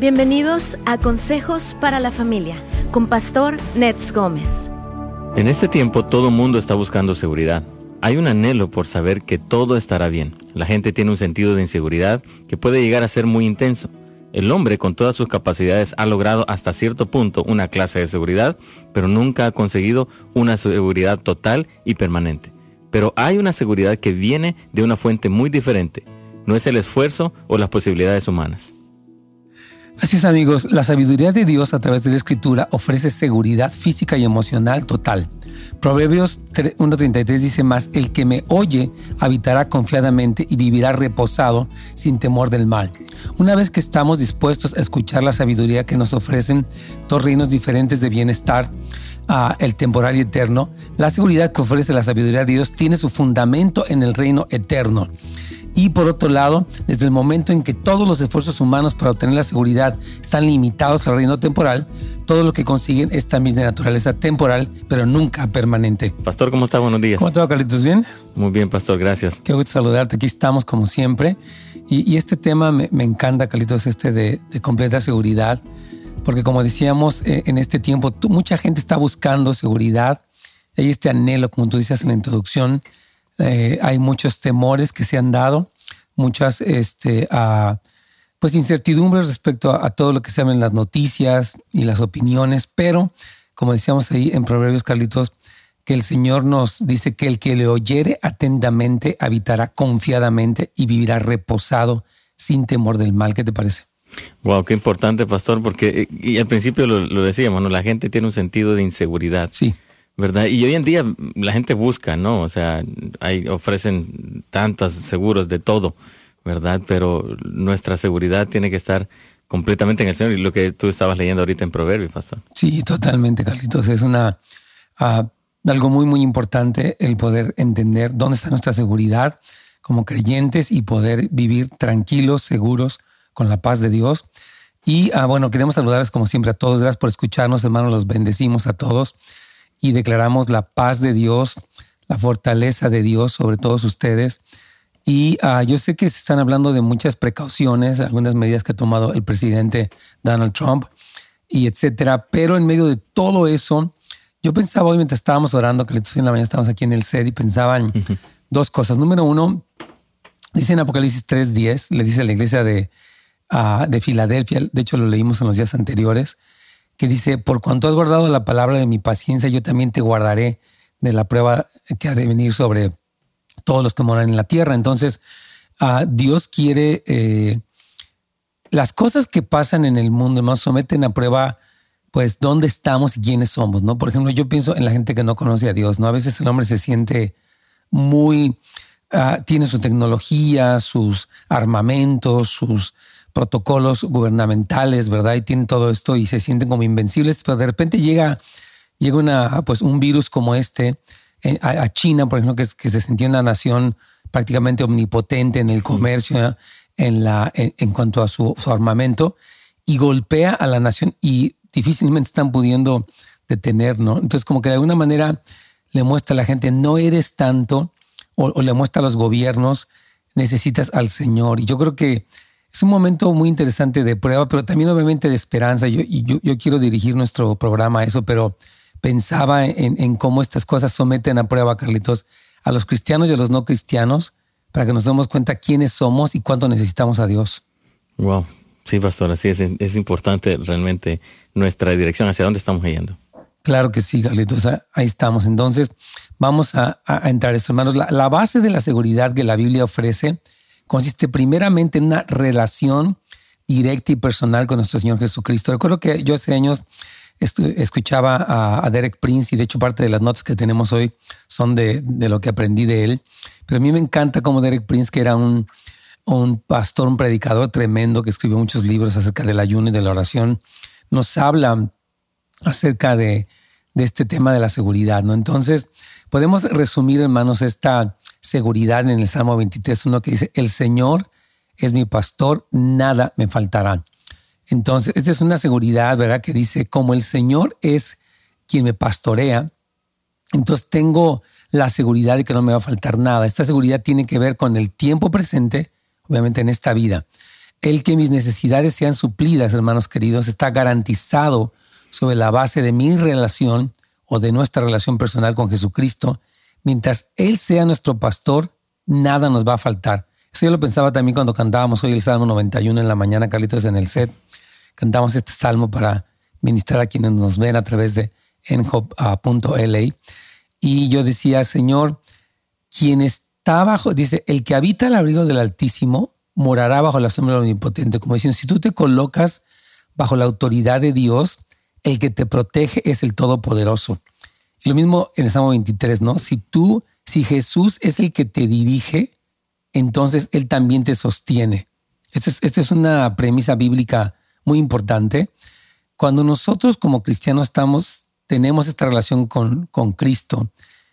Bienvenidos a Consejos para la Familia con Pastor Nets Gómez. En este tiempo todo mundo está buscando seguridad. Hay un anhelo por saber que todo estará bien. La gente tiene un sentido de inseguridad que puede llegar a ser muy intenso. El hombre con todas sus capacidades ha logrado hasta cierto punto una clase de seguridad, pero nunca ha conseguido una seguridad total y permanente. Pero hay una seguridad que viene de una fuente muy diferente. No es el esfuerzo o las posibilidades humanas. Así es amigos, la sabiduría de Dios a través de la escritura ofrece seguridad física y emocional total. Proverbios 1.33 dice más, el que me oye habitará confiadamente y vivirá reposado sin temor del mal. Una vez que estamos dispuestos a escuchar la sabiduría que nos ofrecen dos reinos diferentes de bienestar, uh, el temporal y eterno, la seguridad que ofrece la sabiduría de Dios tiene su fundamento en el reino eterno. Y por otro lado, desde el momento en que todos los esfuerzos humanos para obtener la seguridad están limitados al reino temporal, todo lo que consiguen es también de naturaleza temporal, pero nunca permanente. Pastor, ¿cómo está? Buenos días. ¿Cómo está, Carlitos? ¿Bien? Muy bien, Pastor, gracias. Qué gusto saludarte. Aquí estamos como siempre. Y, este tema me, encanta, Carlitos, este de, completa seguridad, porque como decíamos, eh, en este tiempo mucha gente está buscando seguridad. Hay este anhelo, como tú dices en la introducción, eh, hay muchos temores que se han dado, muchas este, pues incertidumbres respecto a, todo lo que se ven en las noticias y las opiniones, pero como decíamos ahí en Proverbios, Carlitos, que el Señor nos dice que el que le oyere atentamente habitará confiadamente y vivirá reposado sin temor del mal. ¿Qué te parece? Wow, qué importante, pastor, porque y al principio lo, lo decíamos, ¿no? La gente tiene un sentido de inseguridad. Sí. ¿Verdad? Y hoy en día la gente busca, ¿no? O sea, ofrecen tantos seguros de todo, ¿verdad? Pero nuestra seguridad tiene que estar completamente en el Señor y lo que tú estabas leyendo ahorita en Proverbios, Pastor. Sí, totalmente, Carlitos. Es una uh, algo muy, muy importante el poder entender dónde está nuestra seguridad como creyentes y poder vivir tranquilos, seguros, con la paz de Dios. Y uh, bueno, queremos saludarles como siempre a todos. Gracias por escucharnos, hermanos. Los bendecimos a todos y declaramos la paz de Dios, la fortaleza de Dios sobre todos ustedes. Y ah, yo sé que se están hablando de muchas precauciones, algunas medidas que ha tomado el presidente Donald Trump y etcétera, pero en medio de todo eso, yo pensaba hoy mientras estábamos orando, que en la mañana estábamos aquí en el set y pensaban dos cosas. Número uno, dice en Apocalipsis 3.10, le dice a la iglesia de, uh, de Filadelfia, de hecho lo leímos en los días anteriores, que dice, por cuanto has guardado la palabra de mi paciencia, yo también te guardaré de la prueba que ha de venir sobre todos los que moran en la tierra. Entonces, uh, Dios quiere, eh, las cosas que pasan en el mundo nos someten a prueba, pues, dónde estamos y quiénes somos, ¿no? Por ejemplo, yo pienso en la gente que no conoce a Dios, ¿no? A veces el hombre se siente muy, uh, tiene su tecnología, sus armamentos, sus protocolos gubernamentales, ¿verdad? Y tienen todo esto y se sienten como invencibles, pero de repente llega, llega una, pues un virus como este eh, a, China, por ejemplo, que, que, se sentía una nación prácticamente omnipotente en el comercio, en, la, en, cuanto a su, armamento, y golpea a la nación y difícilmente están pudiendo detener, ¿no? Entonces, como que de alguna manera le muestra a la gente, no eres tanto, o, o le muestra a los gobiernos, necesitas al Señor. Y yo creo que es un momento muy interesante de prueba, pero también obviamente de esperanza. Yo, yo, yo quiero dirigir nuestro programa a eso, pero pensaba en, cómo estas cosas someten a prueba, Carlitos, a los cristianos y a los no cristianos, para que nos demos cuenta quiénes somos y cuánto necesitamos a Dios. Wow, sí, pastor, así es, es importante realmente nuestra dirección, hacia dónde estamos yendo. Claro que sí, Carlitos, ahí estamos. Entonces, vamos a, entrar esto, hermanos. La, la base de la seguridad que la Biblia ofrece consiste primeramente en una relación directa y personal con nuestro Señor Jesucristo. Recuerdo que yo hace años escuchaba a, Derek Prince y de hecho parte de las notas que tenemos hoy son de, lo que aprendí de él. Pero a mí me encanta como Derek Prince, que era un, pastor, un predicador tremendo que escribió muchos libros acerca del ayuno y de la oración, nos habla acerca de, de este tema de la seguridad. ¿no? Entonces, podemos resumir, hermanos, esta seguridad en el Salmo 23, uno que dice, el Señor es mi pastor, nada me faltará. Entonces, esta es una seguridad, ¿verdad? Que dice, como el Señor es quien me pastorea, entonces tengo la seguridad de que no me va a faltar nada. Esta seguridad tiene que ver con el tiempo presente, obviamente en esta vida, el que mis necesidades sean suplidas, hermanos queridos, está garantizado sobre la base de mi relación o de nuestra relación personal con Jesucristo. Mientras Él sea nuestro pastor, nada nos va a faltar. Eso yo lo pensaba también cuando cantábamos hoy el Salmo 91 en la mañana, Carlitos, en el set. Cantamos este salmo para ministrar a quienes nos ven a través de enhop.la. Y yo decía, Señor, quien está bajo, dice, el que habita el abrigo del Altísimo morará bajo la sombra del Omnipotente. Como dicen, si tú te colocas bajo la autoridad de Dios, el que te protege es el Todopoderoso. Lo mismo en el Salmo 23, ¿no? Si tú, si Jesús es el que te dirige, entonces Él también te sostiene. Esto es, es una premisa bíblica muy importante. Cuando nosotros como cristianos estamos, tenemos esta relación con, con Cristo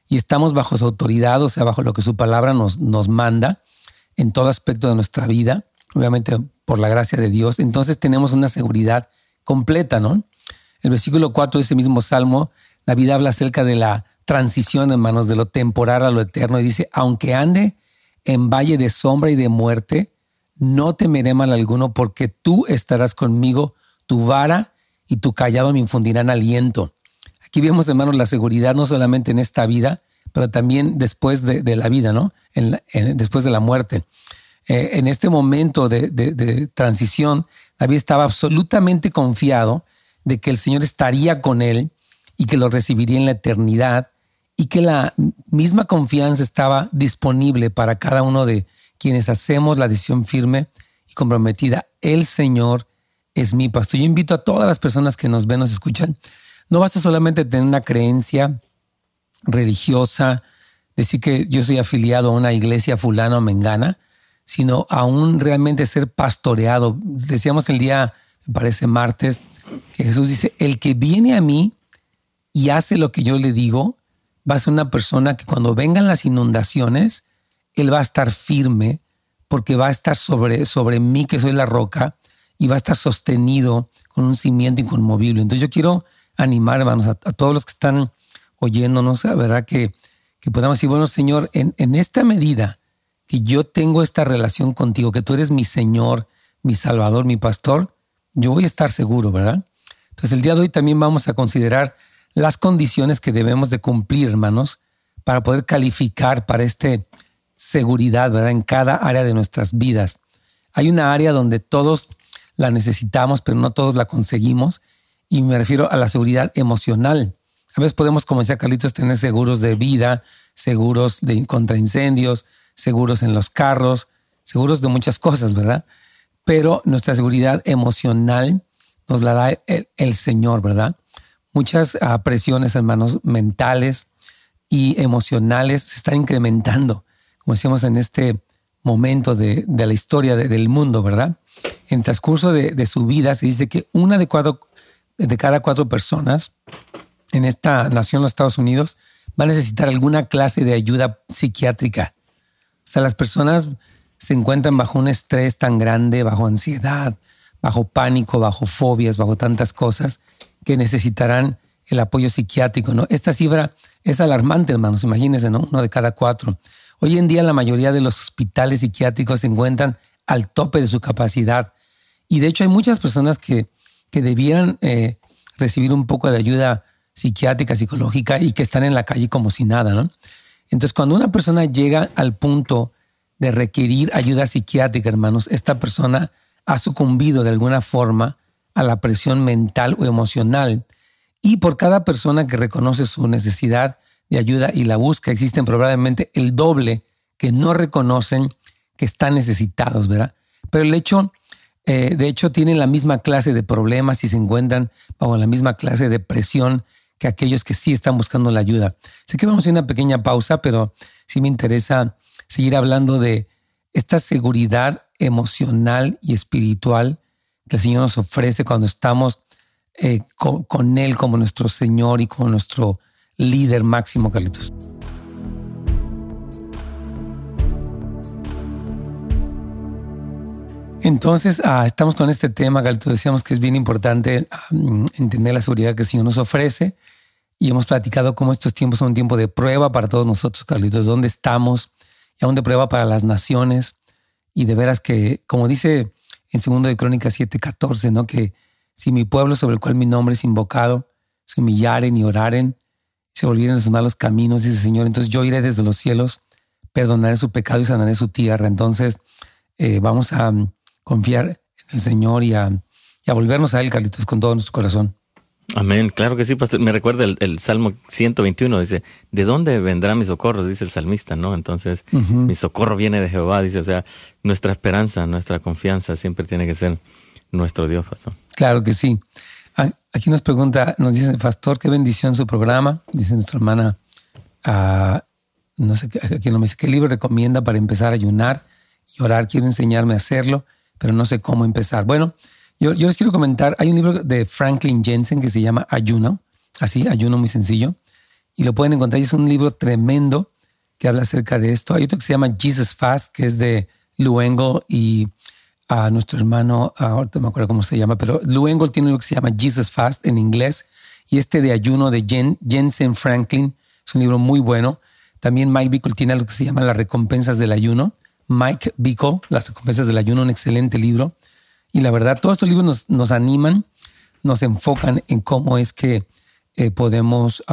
y estamos bajo su autoridad, o sea, bajo lo que su palabra nos, nos manda en todo aspecto de nuestra vida, obviamente por la gracia de Dios, entonces tenemos una seguridad completa, ¿no? El versículo 4 de ese mismo salmo, David habla acerca de la transición, hermanos, de lo temporal a lo eterno, y dice, aunque ande en valle de sombra y de muerte, no temeré mal alguno, porque tú estarás conmigo, tu vara y tu callado me infundirán aliento. Aquí vemos, hermanos, la seguridad no solamente en esta vida, pero también después de, la vida, ¿no? después de la muerte. Eh, en este momento de, de transición, David estaba absolutamente confiado de que el Señor estaría con él y que lo recibiría en la eternidad y que la misma confianza estaba disponible para cada uno de quienes hacemos la decisión firme y comprometida. El Señor es mi pastor. Yo invito a todas las personas que nos ven, nos escuchan. No basta solamente tener una creencia religiosa, decir que yo soy afiliado a una iglesia fulana o mengana, sino aún realmente ser pastoreado. Decíamos el día, me parece martes, que Jesús dice, el que viene a mí y hace lo que yo le digo, va a ser una persona que cuando vengan las inundaciones, él va a estar firme porque va a estar sobre, sobre mí, que soy la roca, y va a estar sostenido con un cimiento inconmovible. Entonces yo quiero animar, hermanos, a, todos los que están oyéndonos, a verdad que, que podamos decir, bueno, Señor, en, en esta medida que yo tengo esta relación contigo, que tú eres mi Señor, mi Salvador, mi Pastor, yo voy a estar seguro, ¿verdad? Entonces el día de hoy también vamos a considerar las condiciones que debemos de cumplir, hermanos, para poder calificar para esta seguridad, ¿verdad? En cada área de nuestras vidas. Hay una área donde todos la necesitamos, pero no todos la conseguimos, y me refiero a la seguridad emocional. A veces podemos, como decía Carlitos, tener seguros de vida, seguros de contra incendios, seguros en los carros, seguros de muchas cosas, ¿verdad? Pero nuestra seguridad emocional nos la da el Señor, ¿verdad? Muchas ah, presiones, hermanos, mentales y emocionales se están incrementando, como decíamos en este momento de, la historia del mundo, ¿verdad? En transcurso de, su vida se dice que una de, de cada cuatro personas en esta nación, los Estados Unidos, va a necesitar alguna clase de ayuda psiquiátrica. O sea, las personas se encuentran bajo un estrés tan grande, bajo ansiedad, bajo pánico, bajo fobias, bajo tantas cosas, que necesitarán el apoyo psiquiátrico. ¿no? Esta cifra es alarmante, hermanos, imagínense, ¿no? uno de cada cuatro. Hoy en día la mayoría de los hospitales psiquiátricos se encuentran al tope de su capacidad. Y de hecho hay muchas personas que, que debieran eh, recibir un poco de ayuda psiquiátrica, psicológica y que están en la calle como si nada. ¿no? Entonces cuando una persona llega al punto de requerir ayuda psiquiátrica, hermanos, esta persona ha sucumbido de alguna forma a la presión mental o emocional. Y por cada persona que reconoce su necesidad de ayuda y la busca, existen probablemente el doble que no reconocen que están necesitados, ¿verdad? Pero el hecho, eh, de hecho, tienen la misma clase de problemas y se encuentran bajo la misma clase de presión que aquellos que sí están buscando la ayuda. Sé que vamos a una pequeña pausa, pero sí me interesa seguir hablando de esta seguridad emocional y espiritual que el Señor nos ofrece cuando estamos eh, con, Él como nuestro Señor y como nuestro líder máximo, Carlitos. Entonces, ah, estamos con este tema, Carlitos. Decíamos que es bien importante entender la seguridad que el Señor nos ofrece. Y hemos platicado cómo estos tiempos son un tiempo de prueba para todos nosotros, Carlitos. ¿Dónde estamos? Y aún de prueba para las naciones. Y de veras que, como dice en 2 de Crónicas 7:14, ¿no? Que si mi pueblo sobre el cual mi nombre es invocado, se humillaren y oraren, se volvieren a sus malos caminos, dice el Señor, entonces yo iré desde los cielos, perdonaré su pecado y sanaré su tierra. Entonces eh, vamos a mm, confiar en el Señor y a, volvernos a Él, Carlitos, con todo nuestro corazón. Amén, claro que sí, pastor. Me recuerda el, Salmo 121, dice, ¿de dónde vendrá mi socorro? Dice el salmista, ¿no? Entonces, mi socorro viene de Jehová, dice, o sea, nuestra esperanza, nuestra confianza siempre tiene que ser nuestro Dios, pastor. Claro que sí. Aquí nos pregunta, nos dice el pastor, qué bendición su programa, dice nuestra hermana, uh, no sé, aquí no me dice, ¿qué libro recomienda para empezar a ayunar y orar? Quiero enseñarme a hacerlo, pero no sé cómo empezar. Bueno, yo, les quiero comentar, hay un libro de Franklin Jensen que se llama Ayuno, así, Ayuno muy sencillo, y lo pueden encontrar, es un libro tremendo que habla acerca de esto. Hay otro que se llama Jesus Fast, que es de Luengo y a nuestro hermano, ahorita no me acuerdo cómo se llama, pero Lou Engle tiene lo que se llama Jesus Fast en inglés y este de ayuno de Jensen Franklin es un libro muy bueno. También Mike Bickle tiene lo que se llama Las recompensas del ayuno. Mike Bickle, Las recompensas del ayuno, un excelente libro. Y la verdad, todos estos libros nos, nos animan, nos enfocan en cómo es que eh, podemos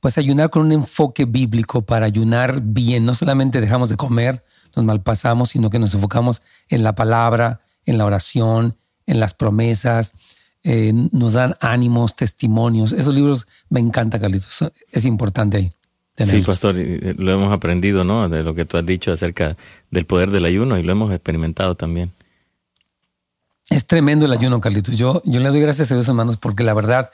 pues ayunar con un enfoque bíblico para ayunar bien. No solamente dejamos de comer, nos malpasamos, sino que nos enfocamos en la palabra, en la oración, en las promesas, eh, nos dan ánimos, testimonios. Esos libros me encanta, Carlitos. Es importante ahí. Sí, pastor, lo hemos aprendido, ¿no? De lo que tú has dicho acerca del poder del ayuno y lo hemos experimentado también. Es tremendo el ayuno, Carlitos. Yo, yo le doy gracias a Dios, hermanos, porque la verdad,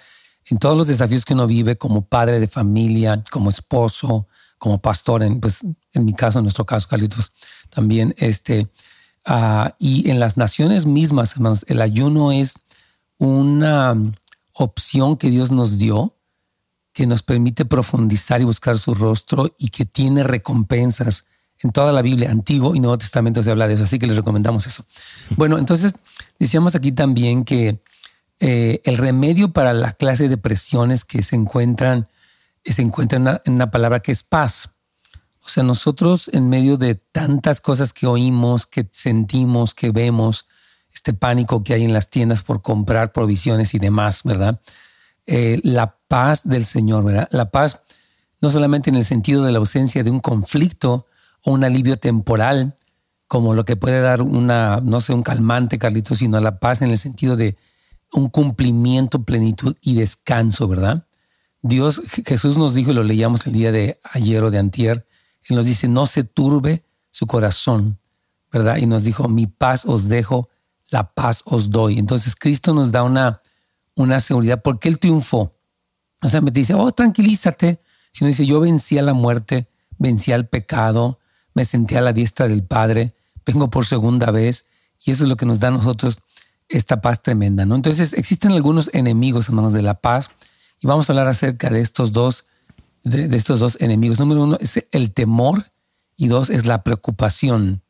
en todos los desafíos que uno vive como padre de familia, como esposo, como pastor, en, pues, en mi caso, en nuestro caso, Carlitos, también, este, uh, y en las naciones mismas, hermanos, el ayuno es una opción que Dios nos dio, que nos permite profundizar y buscar su rostro y que tiene recompensas. En toda la Biblia, Antiguo y Nuevo Testamento se habla de eso, así que les recomendamos eso. Bueno, entonces decíamos aquí también que eh, el remedio para la clase de presiones que se encuentran se encuentra en una, palabra que es paz. O sea, nosotros en medio de tantas cosas que oímos, que sentimos, que vemos, este pánico que hay en las tiendas por comprar provisiones y demás, ¿verdad? Eh, la paz del Señor, ¿verdad? La paz no solamente en el sentido de la ausencia de un conflicto o un alivio temporal, como lo que puede dar una, no sé, un calmante, Carlitos, sino la paz en el sentido de un cumplimiento, plenitud y descanso, ¿verdad? Dios, Jesús nos dijo, y lo leíamos el día de ayer o de antier, Él nos dice, no se turbe su corazón, ¿verdad? Y nos dijo, mi paz os dejo, la paz os doy. Entonces Cristo nos da una, una seguridad porque Él triunfó. No solamente dice, oh, tranquilízate, sino dice, yo vencí a la muerte, vencí al pecado, me senté a la diestra del Padre, vengo por segunda vez, y eso es lo que nos da a nosotros esta paz tremenda, ¿no? Entonces existen algunos enemigos, hermanos, de la paz, y vamos a hablar acerca de estos dos, de, estos dos enemigos. Número uno es el temor y dos es la preocupación.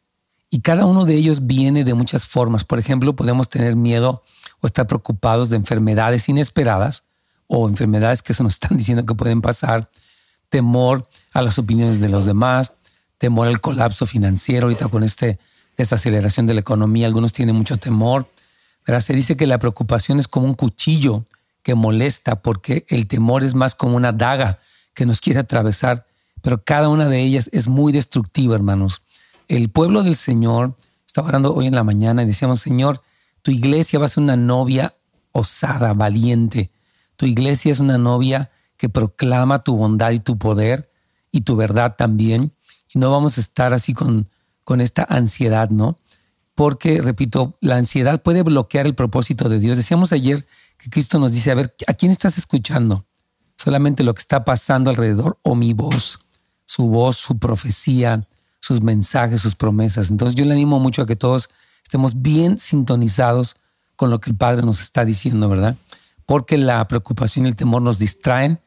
Y cada uno de ellos viene de muchas formas. Por ejemplo, podemos tener miedo o estar preocupados de enfermedades inesperadas o enfermedades que se nos están diciendo que pueden pasar, temor a las opiniones de los demás, temor al colapso financiero, ahorita con este, esta aceleración de la economía, algunos tienen mucho temor. Pero se dice que la preocupación es como un cuchillo que molesta porque el temor es más como una daga que nos quiere atravesar, pero cada una de ellas es muy destructiva, hermanos. El pueblo del Señor, estaba orando hoy en la mañana y decíamos, Señor, tu iglesia va a ser una novia osada, valiente. Tu iglesia es una novia que proclama tu bondad y tu poder y tu verdad también. Y no vamos a estar así con, con esta ansiedad, ¿no? Porque, repito, la ansiedad puede bloquear el propósito de Dios. Decíamos ayer que Cristo nos dice, a ver, ¿a quién estás escuchando? Solamente lo que está pasando alrededor o mi voz, su voz, su profecía, sus mensajes, sus promesas. Entonces yo le animo mucho a que todos estemos bien sintonizados con lo que el Padre nos está diciendo, ¿verdad? Porque la preocupación y el temor nos distraen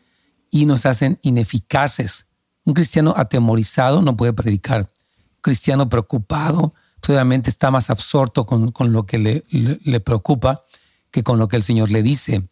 y nos hacen ineficaces. Un cristiano atemorizado no puede predicar. Un cristiano preocupado, pues, obviamente está más absorto con, lo que le, le preocupa que con lo que el Señor le dice.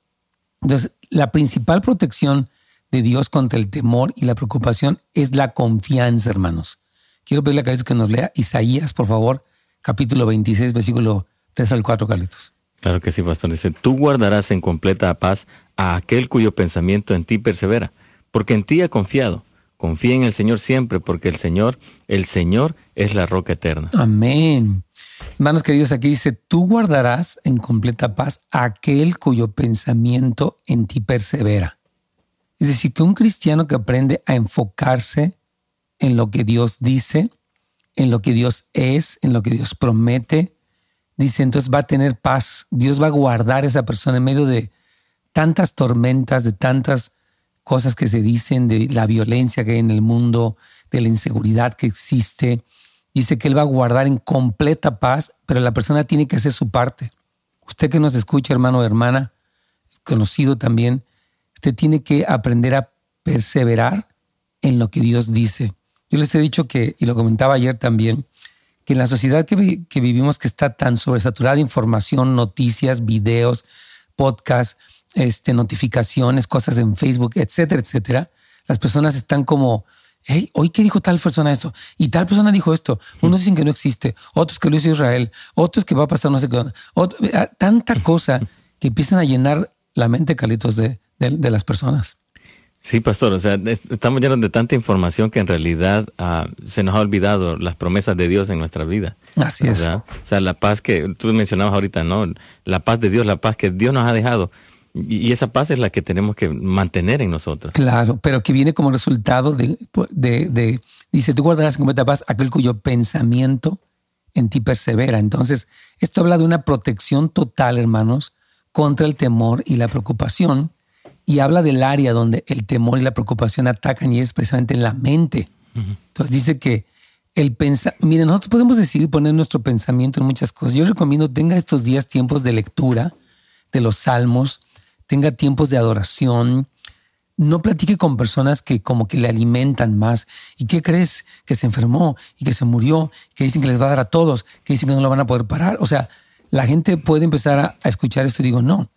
Entonces, la principal protección de Dios contra el temor y la preocupación es la confianza, hermanos. Quiero pedirle a Carlos que nos lea Isaías, por favor, capítulo 26, versículo 3 al 4, Carlitos. Claro que sí, pastor. Dice, tú guardarás en completa paz a aquel cuyo pensamiento en ti persevera, porque en ti ha confiado. Confía en el Señor siempre, porque el Señor, el Señor es la roca eterna. Amén. Hermanos queridos, aquí dice, tú guardarás en completa paz aquel cuyo pensamiento en ti persevera. Es decir, que un cristiano que aprende a enfocarse en lo que Dios dice, en lo que Dios es, en lo que Dios promete, dice, entonces va a tener paz. Dios va a guardar a esa persona en medio de tantas tormentas, de tantas cosas que se dicen, de la violencia que hay en el mundo, de la inseguridad que existe. Dice que Él va a guardar en completa paz, pero la persona tiene que hacer su parte. Usted que nos escucha, hermano o hermana, conocido también, usted tiene que aprender a perseverar en lo que Dios dice. Yo les he dicho que, y lo comentaba ayer también, que en la sociedad que, que vivimos, que está tan sobresaturada de información, noticias, videos, podcasts, este, notificaciones, cosas en Facebook, etcétera, etcétera, las personas están como, hey, hoy qué dijo tal persona esto y tal persona dijo esto. Unos dicen que no existe, otros que lo hizo Israel, otros que va a pasar no sé qué. Ah, tanta cosa que empiezan a llenar la mente, Carlitos, de, de, las personas. Sí, pastor, o sea, estamos llenos de tanta información que en realidad ah, se nos ha olvidado las promesas de Dios en nuestra vida. Así es. O sea, la paz que tú mencionabas ahorita, ¿no? La paz de Dios, la paz que Dios nos ha dejado. Y esa paz es la que tenemos que mantener en nosotros. Claro, pero que viene como resultado de, de, dice, tú guardarás en completa paz aquel cuyo pensamiento en ti persevera. Entonces, esto habla de una protección total, hermanos, contra el temor y la preocupación. Y habla del área donde el temor y la preocupación atacan y es precisamente en la mente. Entonces dice que el pensamiento, miren, nosotros podemos decidir poner nuestro pensamiento en muchas cosas. Yo recomiendo tenga estos días tiempos de lectura de los salmos, tenga tiempos de adoración, no platique con personas que como que le alimentan más. ¿Y qué crees? Que se enfermó y que se murió, que dicen que les va a dar a todos, que dicen que no lo van a poder parar. O sea, la gente puede empezar a, escuchar esto y digo, no.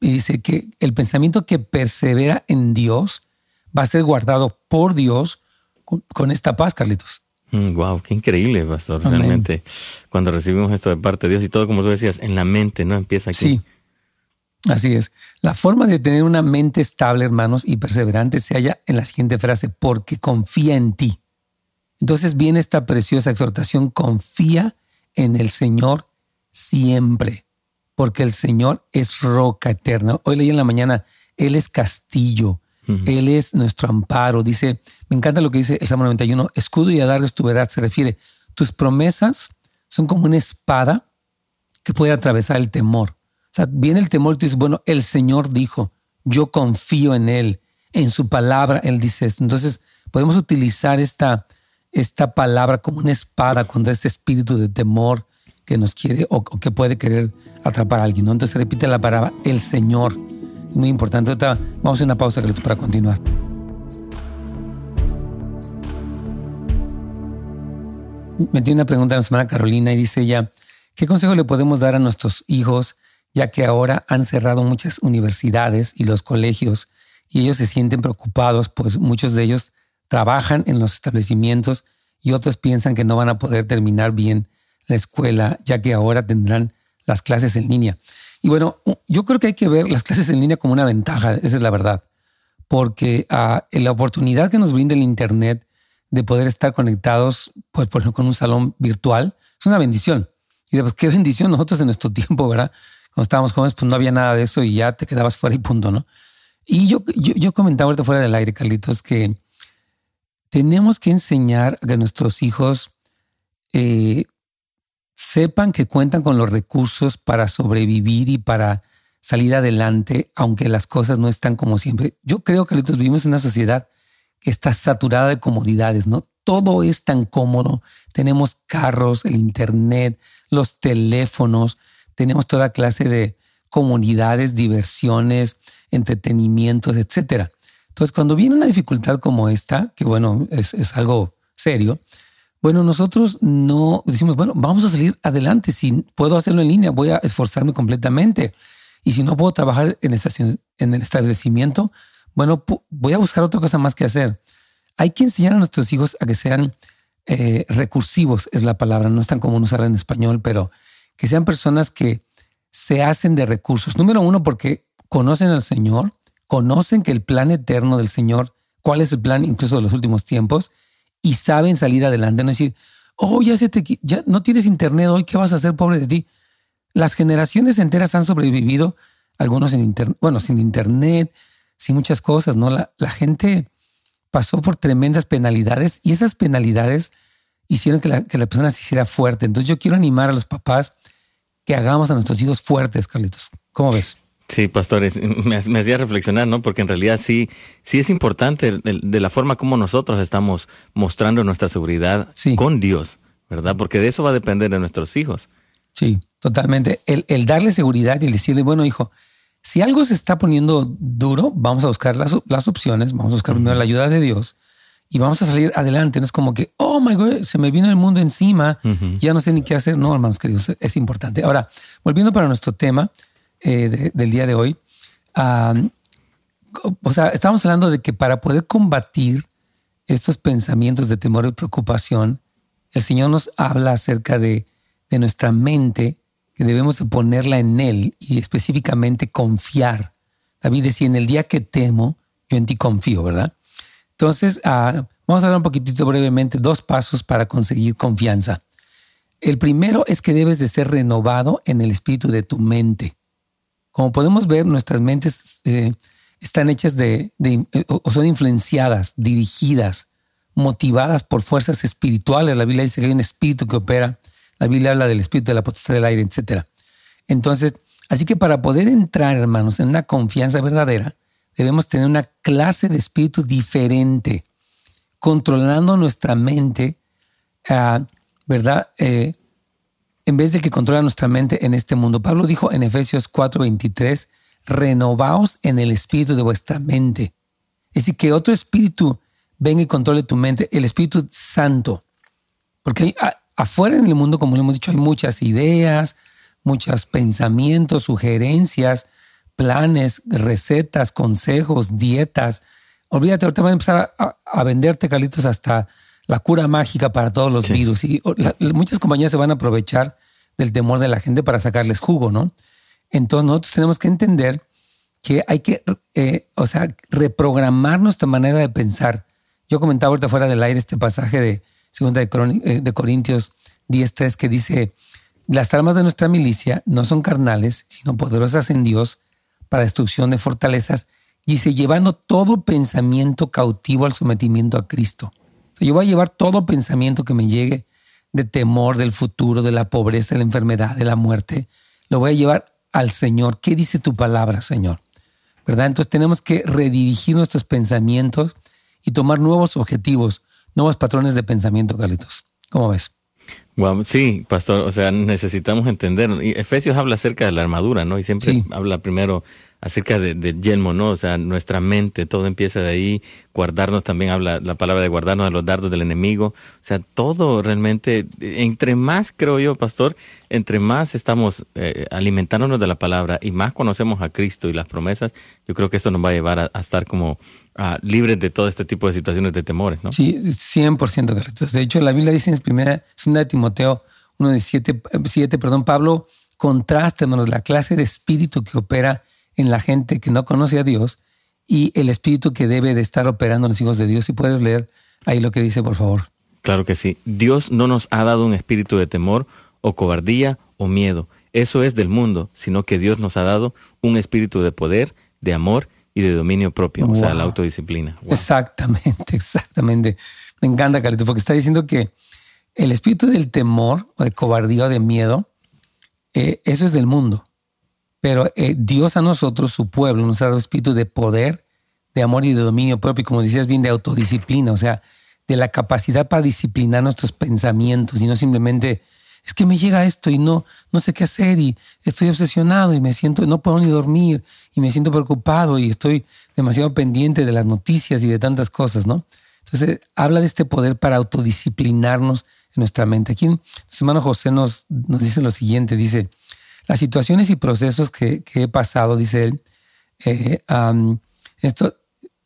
Y dice que el pensamiento que persevera en Dios va a ser guardado por Dios con, esta paz, Carlitos. wow, mm, qué increíble, pastor. Realmente, cuando recibimos esto de parte de Dios y todo, como tú decías, en la mente, ¿no? Empieza aquí. Sí. Así es. La forma de tener una mente estable, hermanos, y perseverante se halla en la siguiente frase, porque confía en ti. Entonces viene esta preciosa exhortación, confía en el Señor siempre, porque el Señor es roca eterna. Hoy leí en la mañana, Él es castillo, Él es nuestro amparo. Dice, me encanta lo que dice el Salmo 91, escudo y adargo es tu verdad, se refiere, tus promesas son como una espada que puede atravesar el temor sea, viene el temor y tú dices, bueno, el Señor dijo, yo confío en Él, en su palabra, Él dice esto. Entonces, podemos utilizar esta, esta palabra como una espada contra este espíritu de temor que nos quiere o, que puede querer atrapar a alguien. ¿no? Entonces, repite la palabra, el Señor. Muy importante. vamos a una pausa, para continuar. Me tiene una pregunta a nuestra hermana Carolina y dice ella, ¿qué consejo le podemos dar a nuestros hijos ya que ahora han cerrado muchas universidades y los colegios y ellos se sienten preocupados, pues muchos de ellos trabajan en los establecimientos y otros piensan que no van a poder terminar bien la escuela, ya que ahora tendrán las clases en línea. Y bueno, yo creo que hay que ver las clases en línea como una ventaja, esa es la verdad, porque ah, la oportunidad que nos brinda el Internet de poder estar conectados, pues por ejemplo, con un salón virtual, es una bendición. Y después, qué bendición nosotros en nuestro tiempo, ¿verdad? Cuando estábamos jóvenes, pues no había nada de eso y ya te quedabas fuera y punto, ¿no? Y yo, yo, comentaba ahorita fuera del aire, Carlitos, que tenemos que enseñar a que nuestros hijos eh, sepan que cuentan con los recursos para sobrevivir y para salir adelante, aunque las cosas no están como siempre. Yo creo, Carlitos, vivimos en una sociedad que está saturada de comodidades, ¿no? Todo es tan cómodo. Tenemos carros, el internet, los teléfonos, tenemos toda clase de comunidades, diversiones, entretenimientos, etc. Entonces, cuando viene una dificultad como esta, que bueno, es, algo serio, bueno, nosotros no decimos, bueno, vamos a salir adelante. Si puedo hacerlo en línea, voy a esforzarme completamente. Y si no puedo trabajar en, en el establecimiento, bueno, voy a buscar otra cosa más que hacer. Hay que enseñar a nuestros hijos a que sean eh, recursivos, es la palabra, no es tan común usarla en español, pero que sean personas que se hacen de recursos. Número uno, porque conocen al Señor, conocen que el plan eterno del Señor, cuál es el plan incluso de los últimos tiempos, y saben salir adelante. No decir, oh, ya, se te, ya no tienes internet hoy, ¿qué vas a hacer, pobre de ti? Las generaciones enteras han sobrevivido, algunos en bueno, sin internet, sin muchas cosas, ¿no? La, la gente pasó por tremendas penalidades y esas penalidades hicieron que la, que la persona se hiciera fuerte. Entonces yo quiero animar a los papás que hagamos a nuestros hijos fuertes, Carlitos. ¿Cómo ves? Sí, pastores, me, hacía reflexionar, ¿no? Porque en realidad sí, sí es importante de, la forma como nosotros estamos mostrando nuestra seguridad con Dios, ¿verdad? Porque de eso va a depender de nuestros hijos. Sí, totalmente. El, el darle seguridad y decirle, bueno, hijo, si algo se está poniendo duro, vamos a buscar las, las opciones, vamos a buscar primero la ayuda de Dios y vamos a salir adelante. No es como que, oh my God, se me vino el mundo encima, ya no sé ni qué hacer. No, hermanos queridos, es importante. Ahora, volviendo para nuestro tema eh, del día de hoy, o sea, estamos hablando de que para poder combatir estos pensamientos de temor y preocupación, el Señor nos habla acerca de, de nuestra mente, que debemos de ponerla en Él y específicamente confiar. David decía, en el día que temo, yo en ti confío, ¿verdad? Entonces, ah, vamos a hablar un poquitito brevemente, dos pasos para conseguir confianza. El primero es que debes de ser renovado en el espíritu de tu mente. Como podemos ver, nuestras mentes eh, están hechas de, eh, o son influenciadas, dirigidas, motivadas por fuerzas espirituales. La Biblia dice que hay un espíritu que opera. La Biblia habla del espíritu de la potestad del aire, etc. Entonces, así que para poder entrar, hermanos, en una confianza verdadera, debemos tener una clase de espíritu diferente, controlando nuestra mente, ah, ¿verdad? Eh, en vez de que controla nuestra mente en este mundo. Pablo dijo en Efesios 4:23, renovaos en el espíritu de vuestra mente. Es decir, que otro espíritu venga y controle tu mente, el Espíritu Santo. Porque afuera en el mundo, como le hemos dicho, hay muchas ideas, muchos pensamientos, sugerencias, planes, recetas, consejos, dietas. Olvídate, ahorita van a empezar a, venderte, Carlitos, hasta la cura mágica para todos los virus. Y muchas compañías se van a aprovechar del temor de la gente para sacarles jugo, ¿no? Entonces nosotros tenemos que entender que hay que, eh, o sea, reprogramar nuestra manera de pensar. Yo comentaba ahorita fuera del aire este pasaje de Segunda de, eh, de Corintios 10.3 que dice, las armas de nuestra milicia no son carnales, sino poderosas en Dios para destrucción de fortalezas, dice, llevando todo pensamiento cautivo al sometimiento a Cristo. yo voy a llevar todo pensamiento que me llegue de temor del futuro, de la pobreza, de la enfermedad, de la muerte, lo voy a llevar al Señor. ¿Qué dice tu palabra, Señor? ¿Verdad? Entonces tenemos que redirigir nuestros pensamientos y tomar nuevos objetivos, nuevos patrones de pensamiento, Carlitos. ¿Cómo ves? Sí, pastor, o sea, necesitamos entender. Efesios habla acerca de la armadura, ¿no? Y siempre habla primero acerca del de yelmo, ¿no? O sea, nuestra mente, todo empieza de ahí, guardarnos también habla la palabra de guardarnos de los dardos del enemigo, o sea, todo realmente, entre más, creo yo, pastor, entre más estamos eh, alimentándonos de la palabra y más conocemos a Cristo y las promesas, yo creo que eso nos va a llevar a, estar como libres de todo este tipo de situaciones de temores, ¿no? Sí, 100% correcto. De hecho, la Biblia dice en primera, segunda de Timoteo 1 de 7, perdón, Pablo contrasta, la clase de espíritu que opera en la gente que no conoce a Dios y el espíritu que debe de estar operando en los hijos de Dios. Si puedes leer ahí lo que dice, por favor. Claro que sí. Dios no nos ha dado un espíritu de temor o cobardía o miedo. Eso es del mundo, sino que Dios nos ha dado un espíritu de poder, de amor y de dominio propio, o sea, la autodisciplina. Exactamente, exactamente. Me encanta, Carlito, porque está diciendo que el espíritu del temor o de cobardía o de miedo, eh, eso es del mundo. Pero eh, Dios a nosotros, su pueblo, nos ha dado espíritu de poder, de amor y de dominio propio, y como decías bien, de autodisciplina, o sea, de la capacidad para disciplinar nuestros pensamientos y no simplemente es que me llega esto y no, no sé qué hacer y estoy obsesionado y me siento, no puedo ni dormir y me siento preocupado y estoy demasiado pendiente de las noticias y de tantas cosas, ¿no? Entonces, habla de este poder para autodisciplinarnos en nuestra mente. Aquí nuestro hermano José nos, dice lo siguiente, dice, las situaciones y procesos que, he pasado, dice él, eh, esto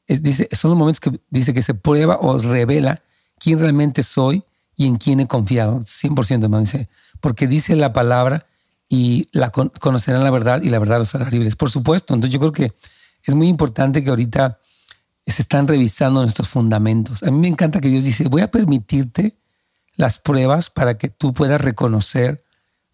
dice, son los momentos que dice que se prueba o revela quién realmente soy y en quién he confiado. 100%, hermano. Dice, porque dice la palabra y la conocerán la verdad y la verdad los hará libres. Por supuesto, entonces yo creo que es muy importante que ahorita se están revisando nuestros fundamentos. A mí me encanta que Dios dice, voy a permitirte las pruebas para que tú puedas reconocer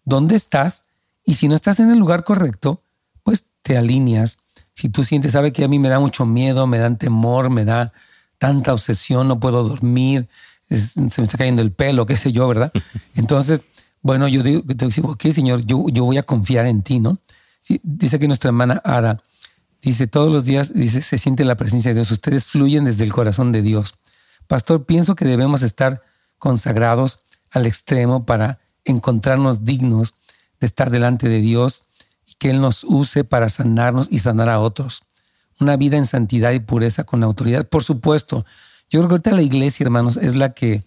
dónde estás y si no estás en el lugar correcto, pues te alineas. Si tú sientes, sabe que a mí me da mucho miedo, me dan temor, me da tanta obsesión, no puedo dormir, se me está cayendo el pelo, qué sé yo, ¿verdad? Entonces, bueno, yo digo, digo, ok, Señor, yo, yo voy a confiar en ti, ¿no? dice que nuestra hermana Ada, dice, todos los días, dice, se siente la presencia de Dios, ustedes fluyen desde el corazón de Dios. Pastor, pienso que debemos estar consagrados al extremo para encontrarnos dignos de estar delante de Dios y que Él nos use para sanarnos y sanar a otros. Una vida en santidad y pureza con autoridad. Por supuesto, yo creo que ahorita la iglesia, hermanos, es la que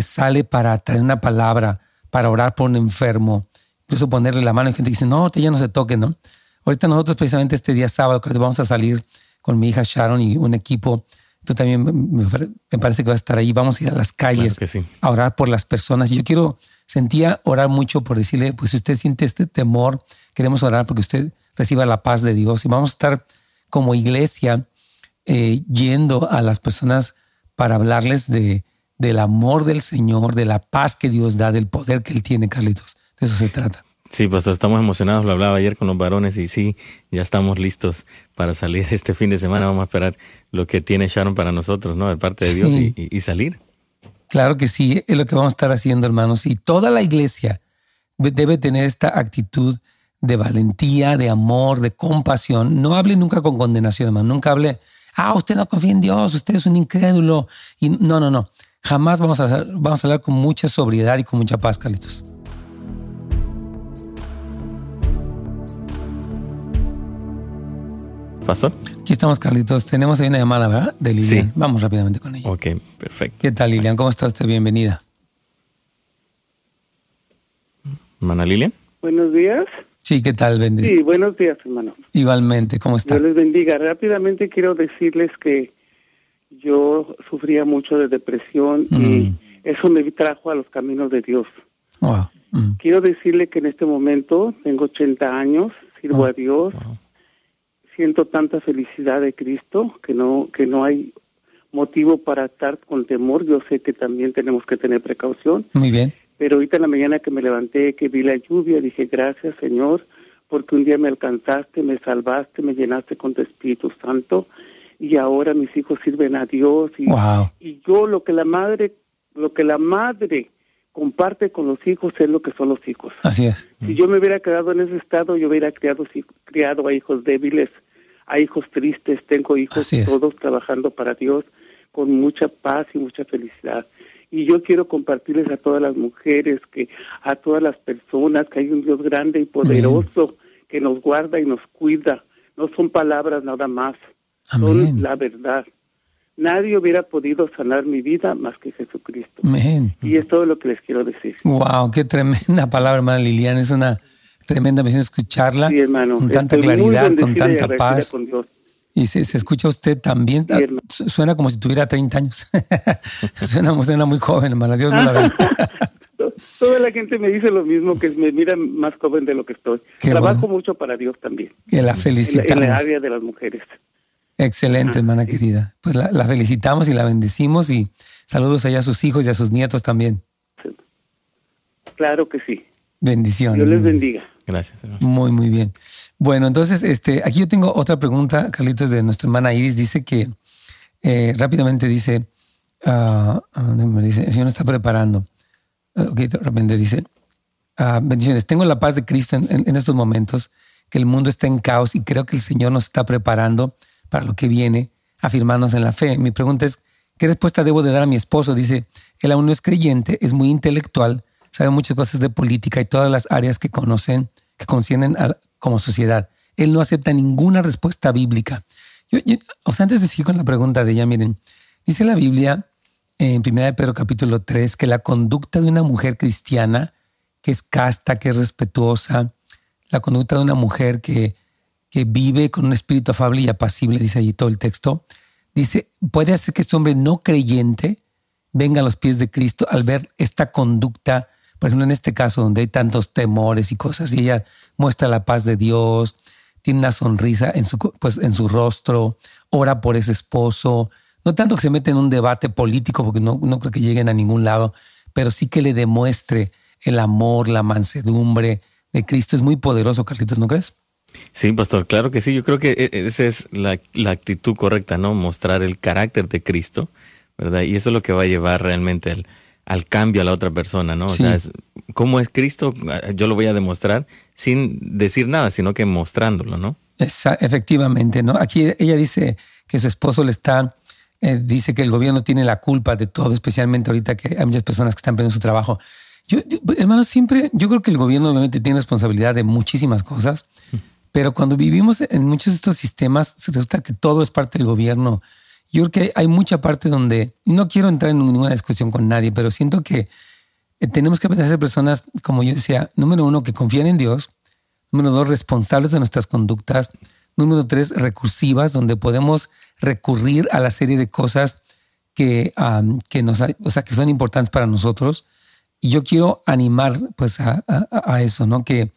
sale para traer una palabra, para orar por un enfermo, incluso ponerle la mano. Hay gente que dice, no, ya no se toque, ¿no? Ahorita nosotros precisamente este día sábado creo que vamos a salir con mi hija Sharon y un equipo. Tú también me parece que va a estar ahí. Vamos a ir a las calles a orar por las personas. Y yo quiero, sentía orar mucho por decirle, pues si usted siente este temor, queremos orar porque usted reciba la paz de Dios. Y vamos a estar como iglesia eh, yendo a las personas para hablarles de, del amor del Señor, de la paz que Dios da, del poder que Él tiene, Carlitos. De eso se trata. Sí, pastor, estamos emocionados. Lo hablaba ayer con los varones y sí, ya estamos listos para salir este fin de semana. Vamos a esperar lo que tiene Sharon para nosotros, ¿no? De parte de Dios y, salir. Claro que sí, es lo que vamos a estar haciendo, hermanos. Y toda la iglesia debe tener esta actitud de valentía, de amor, de compasión. No hable nunca con condenación, hermano. Nunca hable, ah, usted no confía en Dios, usted es un incrédulo. Y no, no, no. Jamás vamos a, vamos a hablar con mucha sobriedad y con mucha paz, Carlitos. pasó? Aquí estamos, Carlitos. Tenemos ahí una llamada, ¿verdad? De Lilian. Vamos rápidamente con ella. Ok, perfecto. ¿Qué tal, Lilian? ¿Cómo está usted? Bienvenida. Hermana Lilian. Buenos días. Sí, ¿qué tal? Bendición. Sí, buenos días, hermano. Igualmente, ¿cómo está? Dios les bendiga. Rápidamente quiero decirles que yo sufría mucho de depresión y mm. eso me trajo a los caminos de Dios. Wow. Mm. Quiero decirle que en este momento tengo 80 años, sirvo a Dios siento tanta felicidad de Cristo que no que no hay motivo para estar con temor. Yo sé que también tenemos que tener precaución. Muy bien. Pero ahorita en la mañana que me levanté, que vi la lluvia, dije gracias Señor, porque un día me alcanzaste, me salvaste, me llenaste con tu Espíritu Santo y ahora mis hijos sirven a Dios y, y yo lo que la madre, lo que la madre comparte con los hijos es lo que son los hijos. Así es. Si yo me hubiera quedado en ese estado, yo hubiera criado, criado a hijos débiles, hay hijos tristes, tengo hijos todos trabajando para Dios con mucha paz y mucha felicidad. Y yo quiero compartirles a todas las mujeres, que a todas las personas, que hay un Dios grande y poderoso que nos guarda y nos cuida. No son palabras nada más, son la verdad. Nadie hubiera podido sanar mi vida más que Jesucristo. Y es todo lo que les quiero decir. Wow, qué tremenda palabra, hermana Liliana. Es una tremenda misión escucharla con tanta claridad, con tanta paz. Y se, escucha usted también, ah, suena como si tuviera 30 años. suena, suena, muy joven, hermana, Dios me la ve. Toda la gente me dice lo mismo, que me mira más joven de lo que estoy. Trabajo mucho para Dios también. Que la felicitamos. En, la área de las mujeres. Excelente, hermana querida. Pues la, la, felicitamos y la bendecimos y saludos allá a sus hijos y a sus nietos también. Claro que sí. Bendiciones. Dios les bendiga. Gracias. Muy, muy bien. Bueno, entonces, este, aquí yo tengo otra pregunta, Carlitos, de nuestra hermana Iris. Dice que eh, rápidamente dice, uh, dice, el Señor está preparando. Ok, de repente dice, bendiciones, tengo la paz de Cristo en, estos momentos, que el mundo está en caos y creo que el Señor nos está preparando para lo que viene, afirmarnos en la fe. Mi pregunta es, ¿qué respuesta debo de dar a mi esposo? Dice, él aún no es creyente, es muy intelectual, sabe muchas cosas de política y todas las áreas que conocen, que conciernen como sociedad. Él no acepta ninguna respuesta bíblica. o sea, antes de seguir con la pregunta de ella, miren, dice la Biblia en 1 Pedro capítulo 3 que la conducta de una mujer cristiana que es casta, que es respetuosa, la conducta de una mujer que, que vive con un espíritu afable y apacible, dice allí todo el texto, dice, puede hacer que este hombre no creyente venga a los pies de Cristo al ver esta conducta por ejemplo, en este caso donde hay tantos temores y cosas, y ella muestra la paz de Dios, tiene una sonrisa en su, pues, en su rostro, ora por ese esposo, no tanto que se mete en un debate político, porque no, no creo que lleguen a ningún lado, pero sí que le demuestre el amor, la mansedumbre de Cristo. Es muy poderoso, Carlitos, ¿no crees? Sí, pastor, claro que sí. Yo creo que e, e, esa es la, actitud correcta, ¿no? Mostrar el carácter de Cristo, ¿verdad? Y eso es lo que va a llevar realmente al, al cambio a la otra persona, ¿no? O sea, es, cómo es Cristo, yo lo voy a demostrar sin decir nada, sino que mostrándolo, ¿no? efectivamente, ¿no? Aquí ella dice que su esposo le está, eh, dice que el gobierno tiene la culpa de todo, especialmente ahorita que hay muchas personas que están perdiendo su trabajo. Yo, hermano, siempre, yo creo que el gobierno obviamente tiene responsabilidad de muchísimas cosas, pero cuando vivimos en muchos de estos sistemas, se resulta que todo es parte del gobierno. Yo creo que hay mucha parte donde, no quiero entrar en ninguna discusión con nadie, pero siento que eh, tenemos que ser personas, como yo decía, número uno, que confían en Dios, número dos, responsables de nuestras conductas, número tres, recursivas, donde podemos recurrir a la serie de cosas que, que, nos, o sea, que son importantes para nosotros. Y yo quiero animar pues a, a eso, ¿no? Que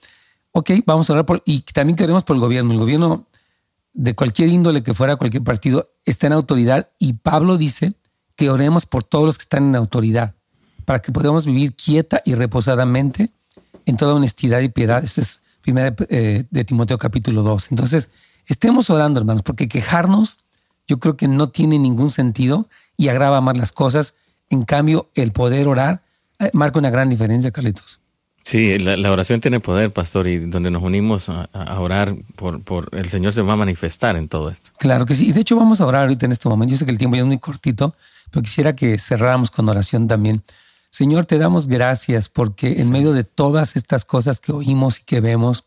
ok, vamos a hablar por, y también queremos por el gobierno. El gobierno de cualquier índole que fuera, cualquier partido, está en autoridad y Pablo dice que oremos por todos los que están en autoridad para que podamos vivir quieta y reposadamente en toda honestidad y piedad. Esto es primera eh, de Timoteo capítulo 2. Entonces, estemos orando, hermanos, porque quejarnos yo creo que no tiene ningún sentido y agrava más las cosas. En cambio, el poder orar eh, marca una gran diferencia, Carlitos. Sí, la, oración tiene poder, pastor, y donde nos unimos a, orar por, por, el Señor se va a manifestar en todo esto. Claro que sí, y de hecho vamos a orar ahorita en este momento. Yo sé que el tiempo ya es muy cortito, pero quisiera que cerráramos con oración también. Señor, te damos gracias porque en medio de todas estas cosas que oímos y que vemos,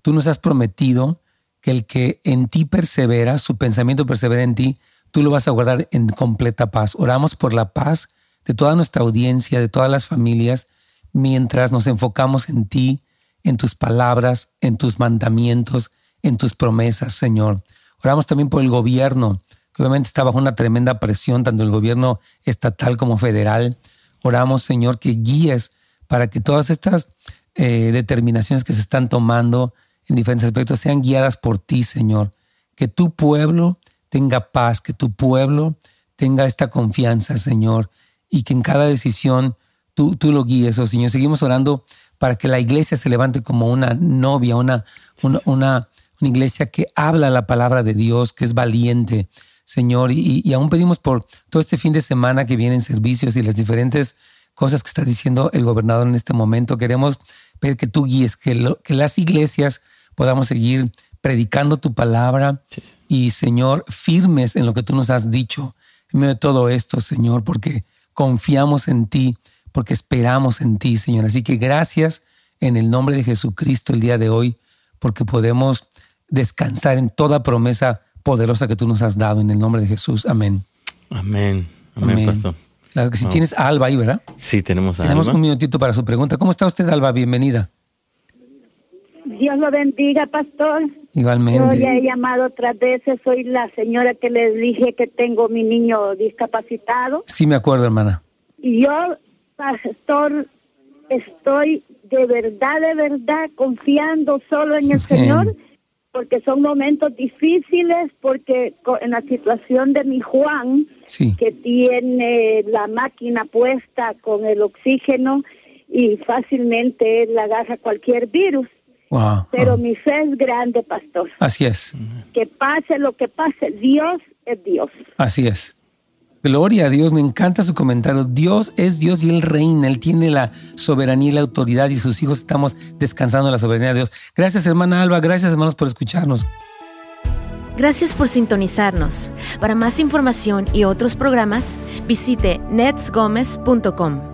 tú nos has prometido que el que en ti persevera, su pensamiento persevera en ti, tú lo vas a guardar en completa paz. Oramos por la paz de toda nuestra audiencia, de todas las familias, mientras nos enfocamos en ti, en tus palabras, en tus mandamientos, en tus promesas, Señor. Oramos también por el gobierno, que obviamente está bajo una tremenda presión, tanto el gobierno estatal como federal. Oramos, Señor, que guíes para que todas estas eh, determinaciones que se están tomando en diferentes aspectos sean guiadas por ti, Señor. Que tu pueblo tenga paz, que tu pueblo tenga esta confianza, Señor, y que en cada decisión tú, tú lo guíes, oh Señor. Seguimos orando para que la iglesia se levante como una novia, una, una, una, iglesia que habla la palabra de Dios, que es valiente, Señor. Y, y, aún pedimos por todo este fin de semana que vienen servicios y las diferentes cosas que está diciendo el gobernador en este momento. Queremos ver que tú guíes, que, que las iglesias podamos seguir predicando tu palabra y, Señor, firmes en lo que tú nos has dicho en medio de todo esto, Señor, porque confiamos en ti porque esperamos en ti, Señor. Así que gracias en el nombre de Jesucristo el día de hoy, porque podemos descansar en toda promesa poderosa que tú nos has dado en el nombre de Jesús. Amén. Amén. Amén, pastor. Claro que si tienes a Alba ahí, ¿verdad? Sí, tenemos a Tenemos un minutito para su pregunta. ¿Cómo está usted, Alba? Bienvenida. Dios lo bendiga, pastor. Igualmente. Yo ya he llamado otras veces. Soy la señora que les dije que tengo mi niño discapacitado. Sí, me acuerdo, hermana. Y yo pastor, estoy de verdad, de verdad confiando solo en el Señor, porque son momentos difíciles, porque en la situación de mi Juan, que tiene la máquina puesta con el oxígeno y fácilmente él agarra cualquier virus. Pero mi fe es grande, pastor. Así es. Que pase lo que pase, Dios es Dios. Así es. Gloria a Dios, me encanta su comentario. Dios es Dios y Él reina, Él tiene la soberanía y la autoridad y sus hijos estamos descansando en la soberanía de Dios. Gracias hermana Alba, gracias hermanos por escucharnos. Gracias por sintonizarnos. Para más información y otros programas, visite netsgomez.com.